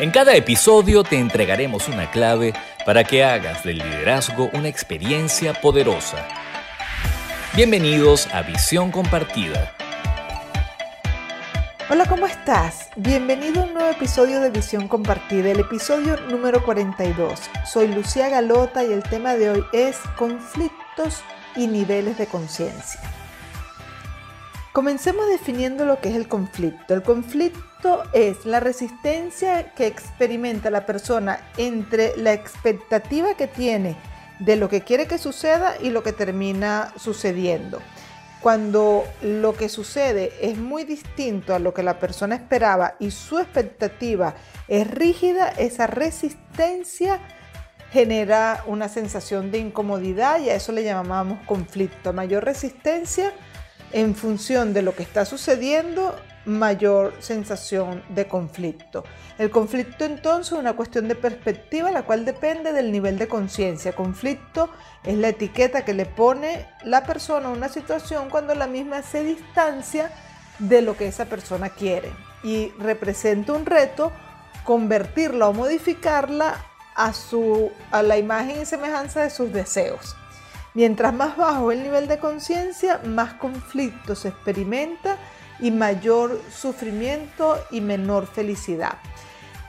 En cada episodio te entregaremos una clave para que hagas del liderazgo una experiencia poderosa. Bienvenidos a Visión Compartida. Hola, ¿cómo estás? Bienvenido a un nuevo episodio de Visión Compartida, el episodio número 42. Soy Lucía Galota y el tema de hoy es conflictos y niveles de conciencia. Comencemos definiendo lo que es el conflicto. El conflicto es la resistencia que experimenta la persona entre la expectativa que tiene de lo que quiere que suceda y lo que termina sucediendo. Cuando lo que sucede es muy distinto a lo que la persona esperaba y su expectativa es rígida, esa resistencia genera una sensación de incomodidad y a eso le llamamos conflicto. Mayor resistencia, en función de lo que está sucediendo, mayor sensación de conflicto. El conflicto entonces es una cuestión de perspectiva, la cual depende del nivel de conciencia. Conflicto es la etiqueta que le pone la persona a una situación cuando la misma se distancia de lo que esa persona quiere y representa un reto convertirla o modificarla a, su, a la imagen y semejanza de sus deseos. Mientras más bajo el nivel de conciencia, más conflicto se experimenta y mayor sufrimiento y menor felicidad.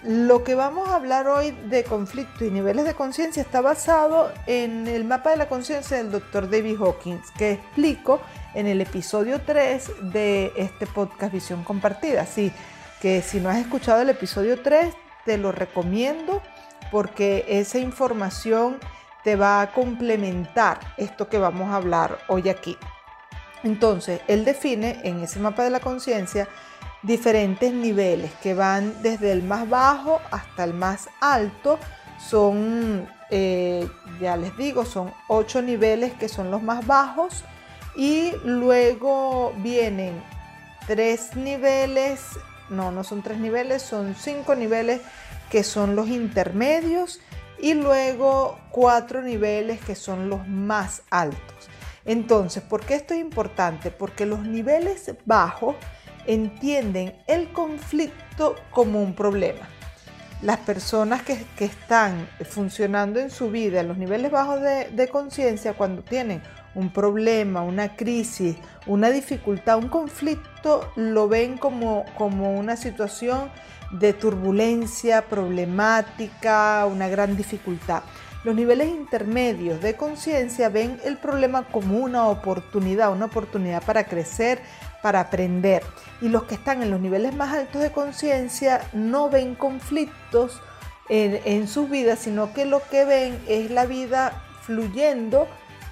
Lo que vamos a hablar hoy de conflicto y niveles de conciencia está basado en el mapa de la conciencia del Dr. David Hawkins, que explico en el episodio 3 de este podcast Visión Compartida. Así que si no has escuchado el episodio 3, te lo recomiendo porque esa información te va a complementar esto que vamos a hablar hoy aquí. Entonces, él define en ese mapa de la conciencia diferentes niveles que van desde el más bajo hasta el más alto. Son, eh, ya les digo, son ocho niveles que son los más bajos y luego vienen tres niveles, no, no son tres niveles, son cinco niveles que son los intermedios y luego cuatro niveles que son los más altos. Entonces, ¿por qué esto es importante? Porque los niveles bajos entienden el conflicto como un problema. Las personas que, están funcionando en su vida en los niveles bajos de, conciencia, cuando tienen un problema, una crisis, una dificultad, un conflicto, lo ven como, como una situación de turbulencia, problemática, una gran dificultad. Los niveles intermedios de conciencia ven el problema como una oportunidad, una oportunidad para crecer, para aprender. Y los que están en los niveles más altos de conciencia no ven conflictos en, sus vidas, sino que lo que ven es la vida fluyendo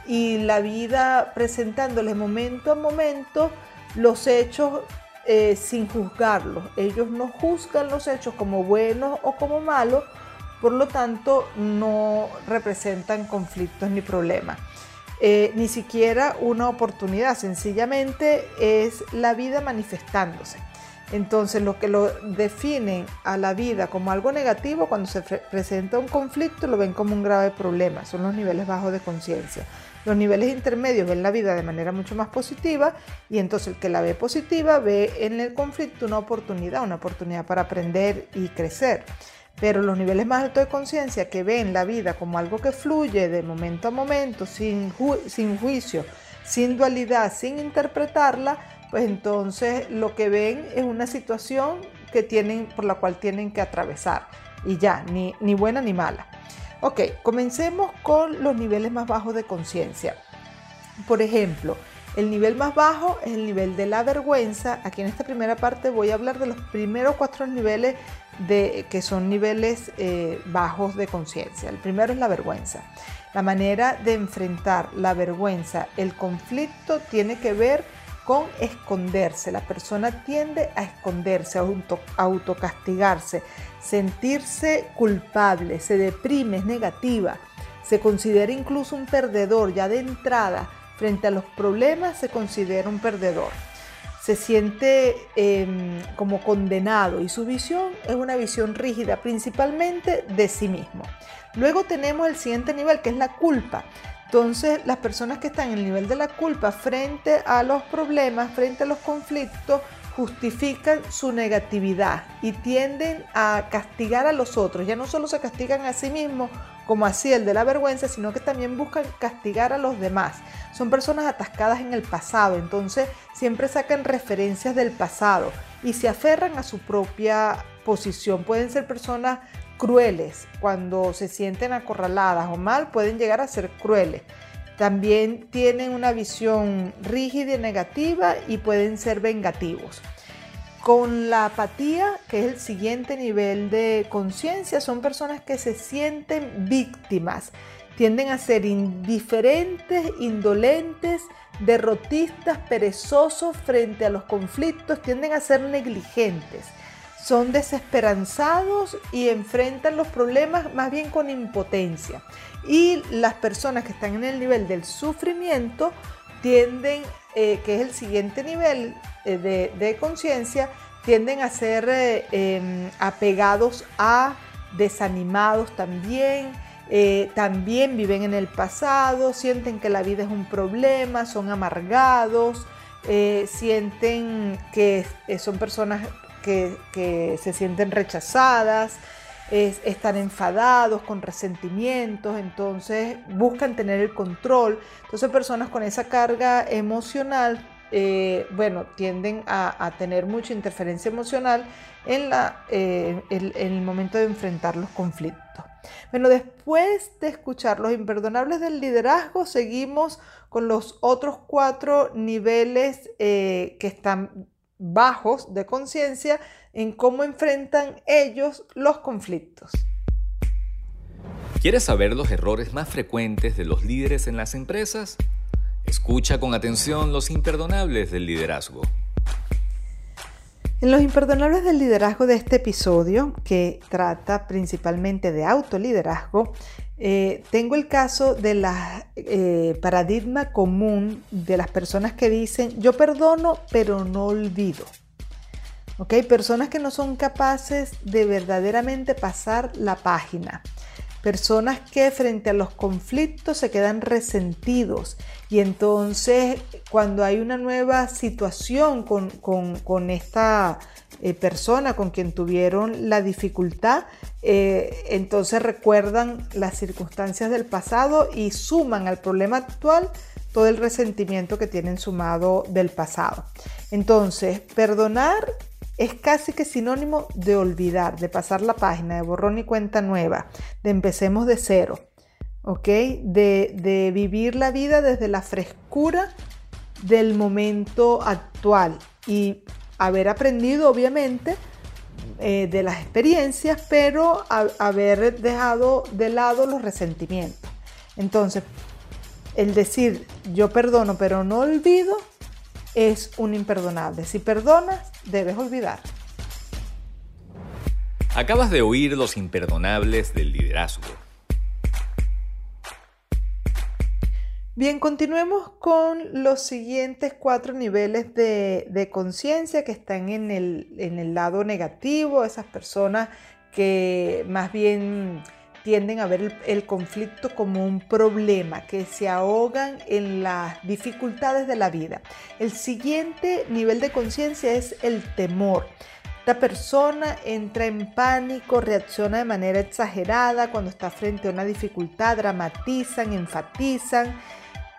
y la vida presentándoles momento a momento los hechos eh, sin juzgarlos. Ellos no juzgan los hechos como buenos o como malos, por lo tanto no representan conflictos ni problemas. Eh, ni siquiera una oportunidad, sencillamente es la vida manifestándose. Entonces lo que lo definen a la vida como algo negativo, cuando se presenta un conflicto, lo ven como un grave problema, son los niveles bajos de conciencia. Los niveles intermedios ven la vida de manera mucho más positiva y entonces el que la ve positiva ve en el conflicto una oportunidad, una oportunidad para aprender y crecer. Pero los niveles más altos de conciencia que ven la vida como algo que fluye de momento a momento, sin, sin juicio, sin dualidad, sin interpretarla, pues entonces lo que ven es una situación que tienen, por la cual tienen que atravesar. Y ya, ni, ni buena ni mala. Ok, comencemos con los niveles más bajos de conciencia. Por ejemplo, el nivel más bajo es el nivel de la vergüenza. Aquí en esta primera parte voy a hablar de los primeros cuatro niveles de, que son niveles eh, bajos de conciencia. El primero es la vergüenza. La manera de enfrentar la vergüenza, el conflicto tiene que ver con esconderse. La persona tiende a esconderse, a autocastigarse, sentirse culpable, se deprime, es negativa, se considera incluso un perdedor, ya de entrada, frente a los problemas se considera un perdedor. Se siente em, como condenado y su visión es una visión rígida, principalmente de sí mismo. Luego tenemos el siguiente nivel, que es la culpa. Entonces, las personas que están en el nivel de la culpa frente a los problemas, frente a los conflictos, justifican su negatividad y tienden a castigar a los otros. Ya no solo se castigan a sí mismos, como así el de la vergüenza, sino que también buscan castigar a los demás. Son personas atascadas en el pasado, entonces siempre sacan referencias del pasado y se aferran a su propia posición. Pueden ser personas crueles cuando se sienten acorraladas o mal, pueden llegar a ser crueles. También tienen una visión rígida y negativa y pueden ser vengativos. Con la apatía, que es el siguiente nivel de conciencia, son personas que se sienten víctimas, tienden a ser indiferentes, indolentes, derrotistas, perezosos frente a los conflictos, tienden a ser negligentes, son desesperanzados y enfrentan los problemas más bien con impotencia. Y las personas que están en el nivel del sufrimiento tienden, eh, que es el siguiente nivel eh, de, conciencia, tienden a ser eh, em, apegados a, desanimados también, también viven en el pasado, sienten que la vida es un problema, son amargados, sienten que son personas que se sienten rechazadas, están enfadados, con resentimientos, entonces buscan tener el control. Entonces personas con esa carga emocional, eh, bueno, tienden a, tener mucha interferencia emocional eh, en el momento de enfrentar los conflictos. Bueno, después de escuchar los imperdonables del liderazgo, seguimos con los otros cuatro niveles eh, que están bajos de conciencia en cómo enfrentan ellos los conflictos. ¿Quieres saber los errores más frecuentes de los líderes en las empresas? Escucha con atención los imperdonables del liderazgo. En los imperdonables del liderazgo de este episodio, que trata principalmente de autoliderazgo, eh, tengo el caso de la eh, paradigma común de las personas que dicen yo perdono pero no olvido. ¿Ok? Personas que no son capaces de verdaderamente pasar la página. Personas que frente a los conflictos se quedan resentidos y entonces cuando hay una nueva situación con, esta eh, persona con quien tuvieron la dificultad, eh, entonces recuerdan las circunstancias del pasado y suman al problema actual todo el resentimiento que tienen sumado del pasado. Entonces, perdonar es casi que sinónimo de olvidar, de pasar la página, de borrón y cuenta nueva, de empecemos de cero, ¿ok? De, vivir la vida desde la frescura del momento actual y haber aprendido, obviamente, eh, de las experiencias, pero haber dejado de lado los resentimientos. Entonces, el decir yo perdono pero no olvido es un imperdonable. Si perdonas, debes olvidar. Acabas de oír los imperdonables del liderazgo. Bien, continuemos con los siguientes cuatro niveles de, conciencia que están en el, en el lado negativo, esas personas que más bien tienden a ver el, conflicto como un problema, que se ahogan en las dificultades de la vida. El siguiente nivel de conciencia es el temor. Esta persona entra en pánico, reacciona de manera exagerada cuando está frente a una dificultad, dramatizan, enfatizan,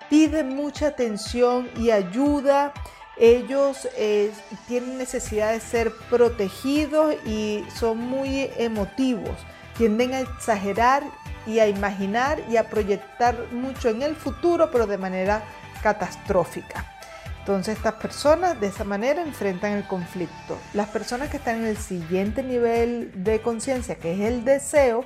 piden mucha atención y ayuda. Ellos eh, tienen necesidad de ser protegidos y son muy emotivos tienden a exagerar y a imaginar y a proyectar mucho en el futuro, pero de manera catastrófica. Entonces estas personas de esa manera enfrentan el conflicto. Las personas que están en el siguiente nivel de conciencia, que es el deseo,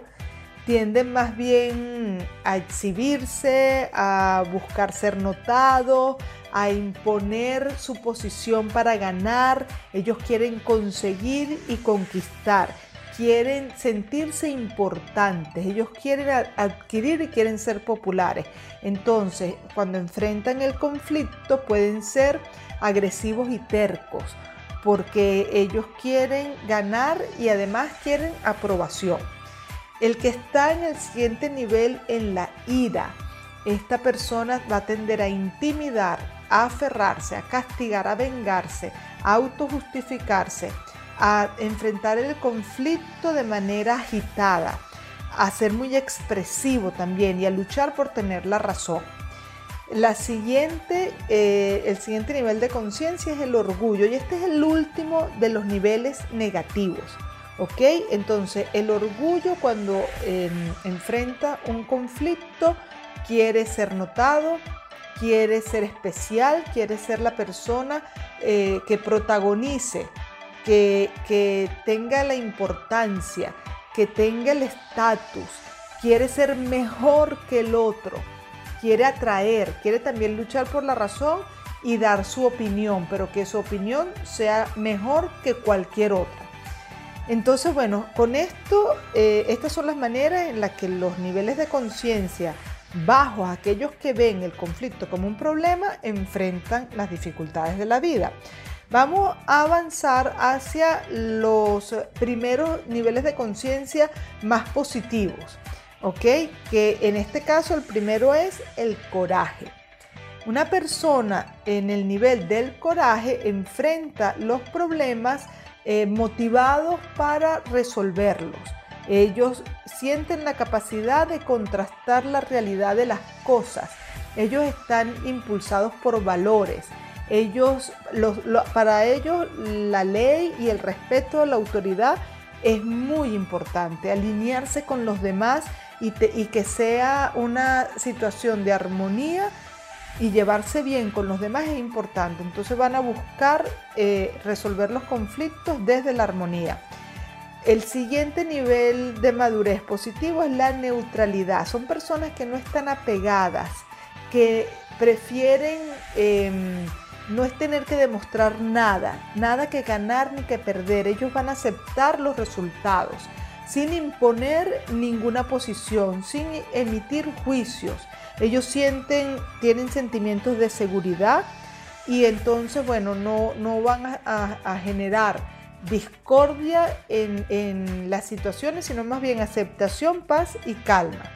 tienden más bien a exhibirse, a buscar ser notados, a imponer su posición para ganar. Ellos quieren conseguir y conquistar quieren sentirse importantes, ellos quieren adquirir y quieren ser populares. Entonces, cuando enfrentan el conflicto pueden ser agresivos y tercos, porque ellos quieren ganar y además quieren aprobación. El que está en el siguiente nivel en la ira esta persona va a tender a intimidar, a aferrarse, a castigar, a vengarse, a autojustificarse, a enfrentar el conflicto de manera agitada, a ser muy expresivo también y a luchar por tener la razón. La siguiente, eh, el siguiente nivel de conciencia es el orgullo y este es el último de los niveles negativos. ¿Ok? Entonces el orgullo cuando em, enfrenta un conflicto quiere ser notado, quiere ser especial, quiere ser la persona eh, que protagonice, que, tenga la importancia, que tenga el estatus, quiere ser mejor que el otro quiere atraer, quiere también luchar por la razón y dar su opinión, pero que su opinión sea mejor que cualquier otra. Entonces, bueno, con esto, eh, estas son las maneras en las que los niveles de conciencia bajos, aquellos que ven el conflicto como un problema, enfrentan las dificultades de la vida. Vamos a avanzar hacia los primeros niveles de conciencia más positivos. ¿ok? Que en este caso el primero es el coraje. Una persona en el nivel del coraje enfrenta los problemas eh, motivados para resolverlos. Ellos sienten la capacidad de contrastar la realidad de las cosas. Ellos están impulsados por valores. Ellos, para ellos la ley y el respeto a la autoridad es muy importante. Alinearse con los demás y, que sea una situación de armonía y llevarse bien con los demás es importante. Entonces van a buscar eh, resolver los conflictos desde la armonía. El siguiente nivel de madurez positivo es la neutralidad. Son personas que no están apegadas, que prefieren em, no es tener que demostrar nada, nada que ganar ni que perder. Ellos van a aceptar los resultados sin imponer ninguna posición, sin emitir juicios. Ellos sienten, tienen sentimientos de seguridad y entonces, bueno, no, no van a, generar discordia en, en las situaciones, sino más bien aceptación, paz y calma.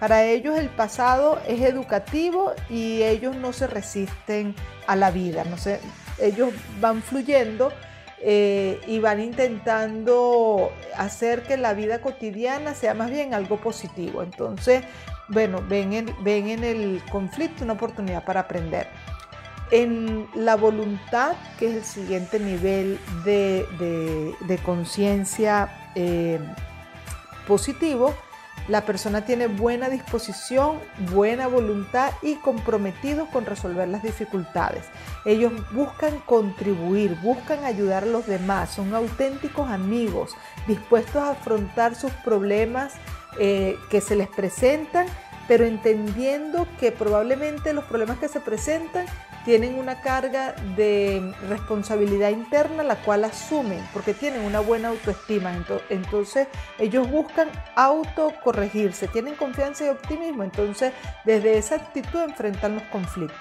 Para ellos el pasado es educativo y ellos no se resisten a la vida, no sé, ellos van fluyendo eh, y van intentando hacer que la vida cotidiana sea más bien algo positivo. Entonces, bueno, ven en, ven en el conflicto una oportunidad para aprender. En la voluntad, que es el siguiente nivel de, conciencia eh, positivo, la persona tiene buena disposición, buena voluntad y comprometidos con resolver las dificultades. Ellos buscan contribuir, buscan ayudar a los demás, son auténticos amigos, dispuestos a afrontar sus problemas eh, que se les presentan, pero entendiendo que probablemente los problemas que se presentan tienen una carga de responsabilidad interna la cual asumen porque tienen una buena autoestima. Entonces ellos buscan autocorregirse, tienen confianza y optimismo. Entonces desde esa actitud enfrentan los conflictos.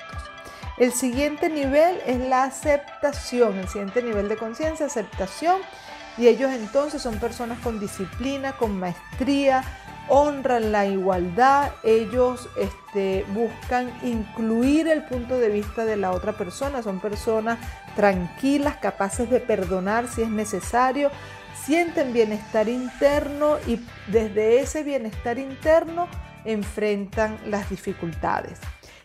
El siguiente nivel es la aceptación, el siguiente nivel de conciencia, aceptación. Y ellos entonces son personas con disciplina, con maestría, honran la igualdad, ellos este, buscan incluir el punto de vista de la otra persona, son personas tranquilas, capaces de perdonar si es necesario, sienten bienestar interno y desde ese bienestar interno enfrentan las dificultades.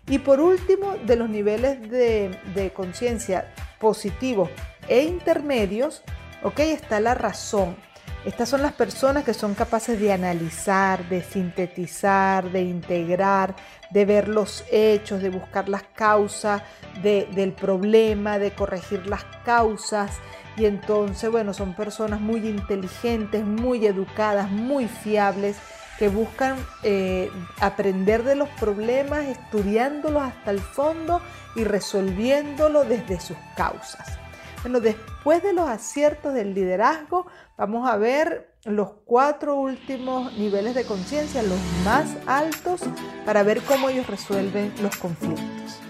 Y por último, de los niveles de, de conciencia positivos e intermedios, ok, está la razón estas son las personas que son capaces de analizar, de sintetizar, de integrar, de ver los hechos, de buscar las causas del problema, de corregir las causas. Y entonces, bueno, son personas muy inteligentes, muy educadas, muy fiables, que buscan eh, aprender de los problemas, estudiándolos hasta el fondo y resolviéndolos desde sus causas. Bueno, después de los aciertos del liderazgo, vamos a ver los cuatro últimos niveles de conciencia, los más altos, para ver cómo ellos resuelven los conflictos.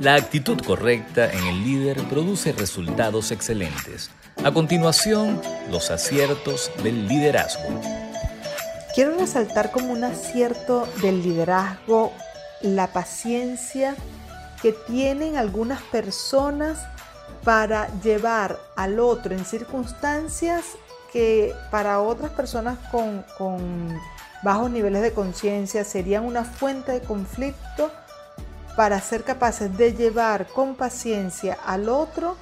La actitud correcta en el líder produce resultados excelentes. A continuación, los aciertos del liderazgo. quiero resaltar como un acierto del liderazgo la paciencia que tienen algunas personas para llevar al otro en circunstancias que para otras personas con, bajos niveles de conciencia serían una fuente de conflicto para ser capaces de llevar con paciencia al otro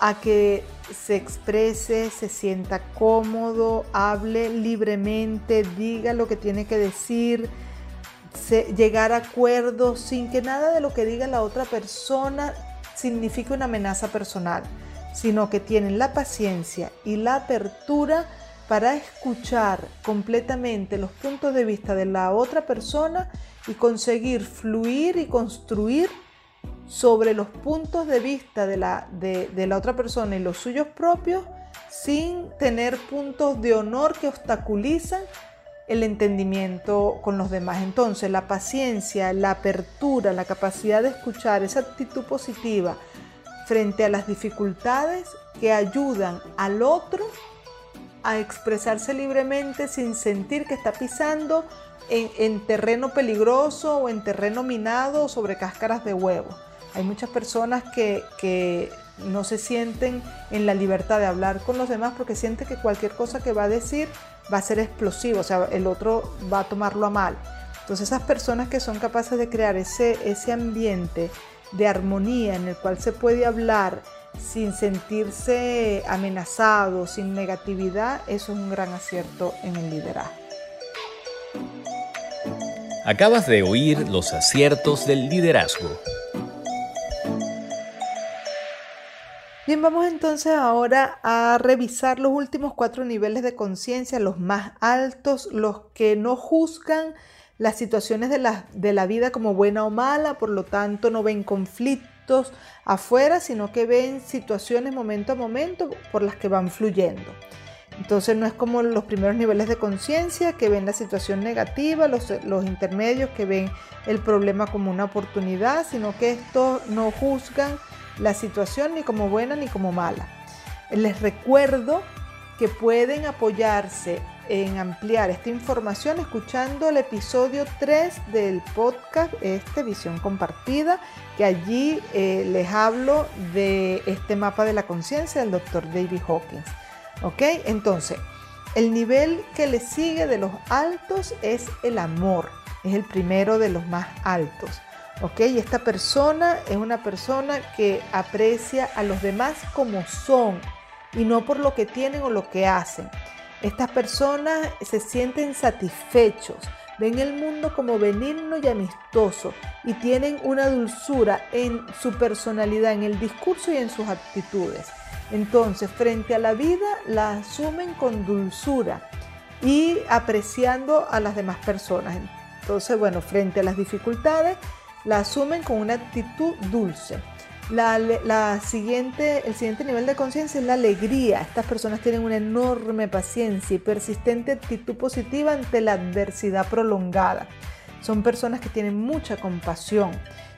a que se exprese, se sienta cómodo, hable libremente, diga lo que tiene que decir, llegar a acuerdos sin que nada de lo que diga la otra persona signifique una amenaza personal, sino que tienen la paciencia y la apertura para escuchar completamente los puntos de vista de la otra persona y conseguir fluir y construir sobre los puntos de vista de la, de, la otra persona y los suyos propios sin tener puntos de honor que obstaculizan el entendimiento con los demás. Entonces, la paciencia, la apertura, la capacidad de escuchar, esa actitud positiva frente a las dificultades que ayudan al otro a expresarse libremente sin sentir que está pisando en, terreno peligroso o en terreno minado o sobre cáscaras de huevo. Hay muchas personas que, que no se sienten en la libertad de hablar con los demás porque sienten que cualquier cosa que va a decir va a ser explosivo, o sea, el otro va a tomarlo a mal. Entonces esas personas que son capaces de crear ese, ese ambiente de armonía en el cual se puede hablar sin sentirse amenazado, sin negatividad, eso es un gran acierto en el liderazgo. Acabas de oír los aciertos del liderazgo. Bien, vamos entonces ahora a revisar los últimos cuatro niveles de conciencia, los más altos, los que no juzgan las situaciones de la, de la vida como buena o mala, por lo tanto no ven conflictos afuera, sino que ven situaciones momento a momento por las que van fluyendo. Entonces no es como los primeros niveles de conciencia que ven la situación negativa, los, los, intermedios que ven el problema como una oportunidad, sino que estos no juzgan la situación ni como buena ni como mala. Les recuerdo que pueden apoyarse en ampliar esta información escuchando el episodio 3 del podcast este Visión Compartida, que allí eh, les hablo de este mapa de la conciencia del doctor David Hawkins. ¿Ok? Entonces, el nivel que le sigue de los altos es el amor, es el primero de los más altos. ¿Ok? Y esta persona es una persona que aprecia a los demás como son y no por lo que tienen o lo que hacen. Estas personas se sienten satisfechos, ven el mundo como benigno y amistoso y tienen una dulzura en su personalidad, en el discurso y en sus actitudes. Entonces, frente a la vida, la asumen con dulzura y apreciando a las demás personas. Entonces, bueno, frente a las dificultades, la asumen con una actitud dulce. La, siguiente, el siguiente nivel de conciencia es la alegría. Estas personas tienen una enorme paciencia y persistente actitud positiva ante la adversidad prolongada. Son personas que tienen mucha compasión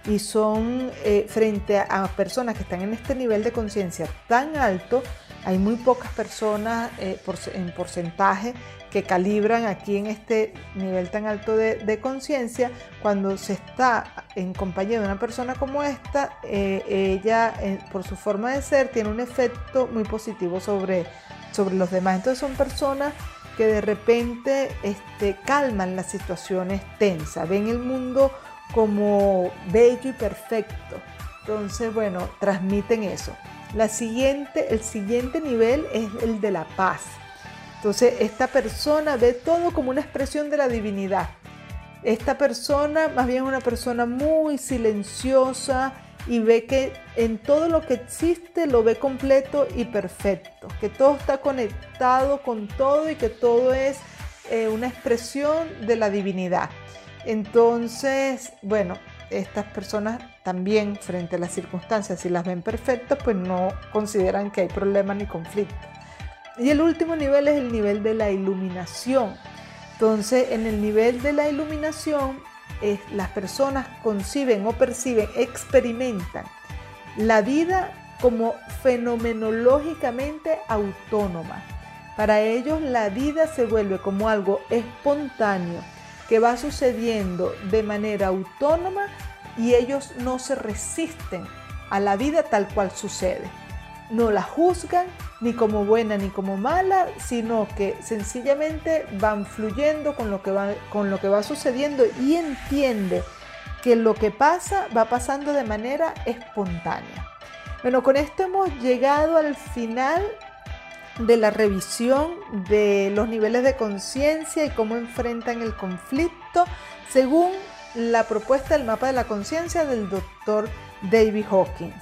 y son eh, frente a, personas que están en este nivel de conciencia tan alto, hay muy pocas personas eh, en porcentaje que calibran aquí en este nivel tan alto de, conciencia, cuando se está en compañía de una persona como esta, eh, ella eh, por su forma de ser tiene un efecto muy positivo sobre, sobre los demás. Entonces son personas que de repente este, calman las situaciones tensas, ven el mundo como bello y perfecto. Entonces, bueno, transmiten eso. La siguiente, el siguiente nivel es el de la paz. Entonces, esta persona ve todo como una expresión de la divinidad. Esta persona más bien una persona muy silenciosa y ve que en todo lo que existe lo ve completo y perfecto, que todo está conectado con todo y que todo es eh, una expresión de la divinidad. Entonces, bueno, estas personas también frente a las circunstancias, si las ven perfectas, pues no consideran que hay problema ni conflicto. Y el último nivel es el nivel de la iluminación. Entonces, en el nivel de la iluminación, las personas conciben o perciben, experimentan la vida como fenomenológicamente autónoma. Para ellos la vida se vuelve como algo espontáneo que va sucediendo de manera autónoma y ellos no se resisten a la vida tal cual sucede. No la juzgan ni como buena ni como mala, sino que sencillamente van fluyendo con lo que va, con lo que va sucediendo y entiende que lo que pasa va pasando de manera espontánea. Bueno, con esto hemos llegado al final de la revisión de los niveles de conciencia y cómo enfrentan el conflicto según la propuesta del mapa de la conciencia del doctor David Hawkins.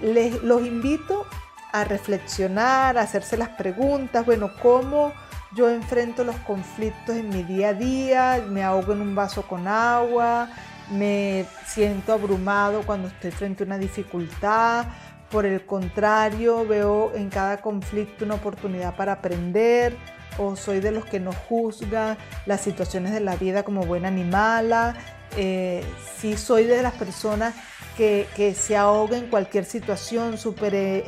les, los invito a reflexionar, a hacerse las preguntas, bueno, cómo yo enfrento los conflictos en mi día a día, me ahogo en un vaso con agua, me siento abrumado cuando estoy frente a una dificultad, por el contrario, veo en cada conflicto una oportunidad para aprender o soy de los que no juzgan las situaciones de la vida como buena ni mala. Eh, si soy de las personas que, se ahoga en cualquier situación súper eh,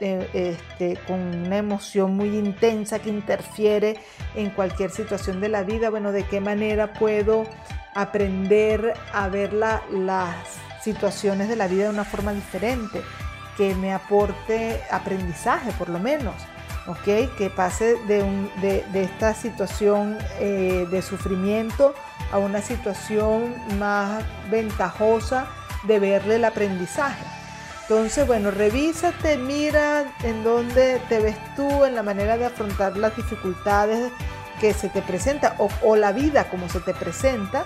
eh, este, con una emoción muy intensa que interfiere en cualquier situación de la vida. Bueno, ¿de qué manera puedo aprender a ver las situaciones de la vida de una forma diferente? Que me aporte aprendizaje por lo menos. Que pase de, esta situación eh, de sufrimiento a una situación más ventajosa de verle el aprendizaje. Entonces, bueno, revísate, mira en dónde te ves tú, en la manera de afrontar las dificultades que se te presenta o, la vida como se te presenta.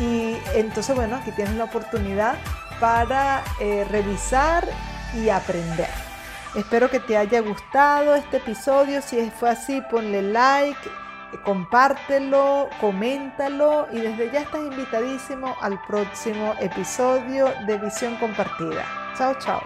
Y entonces, bueno, aquí tienes la oportunidad para eh, revisar y aprender. Espero que te haya gustado este episodio. Si fue así, ponle like, compártelo, coméntalo y desde ya estás invitadísimo al próximo episodio de Visión Compartida. Chao, chao.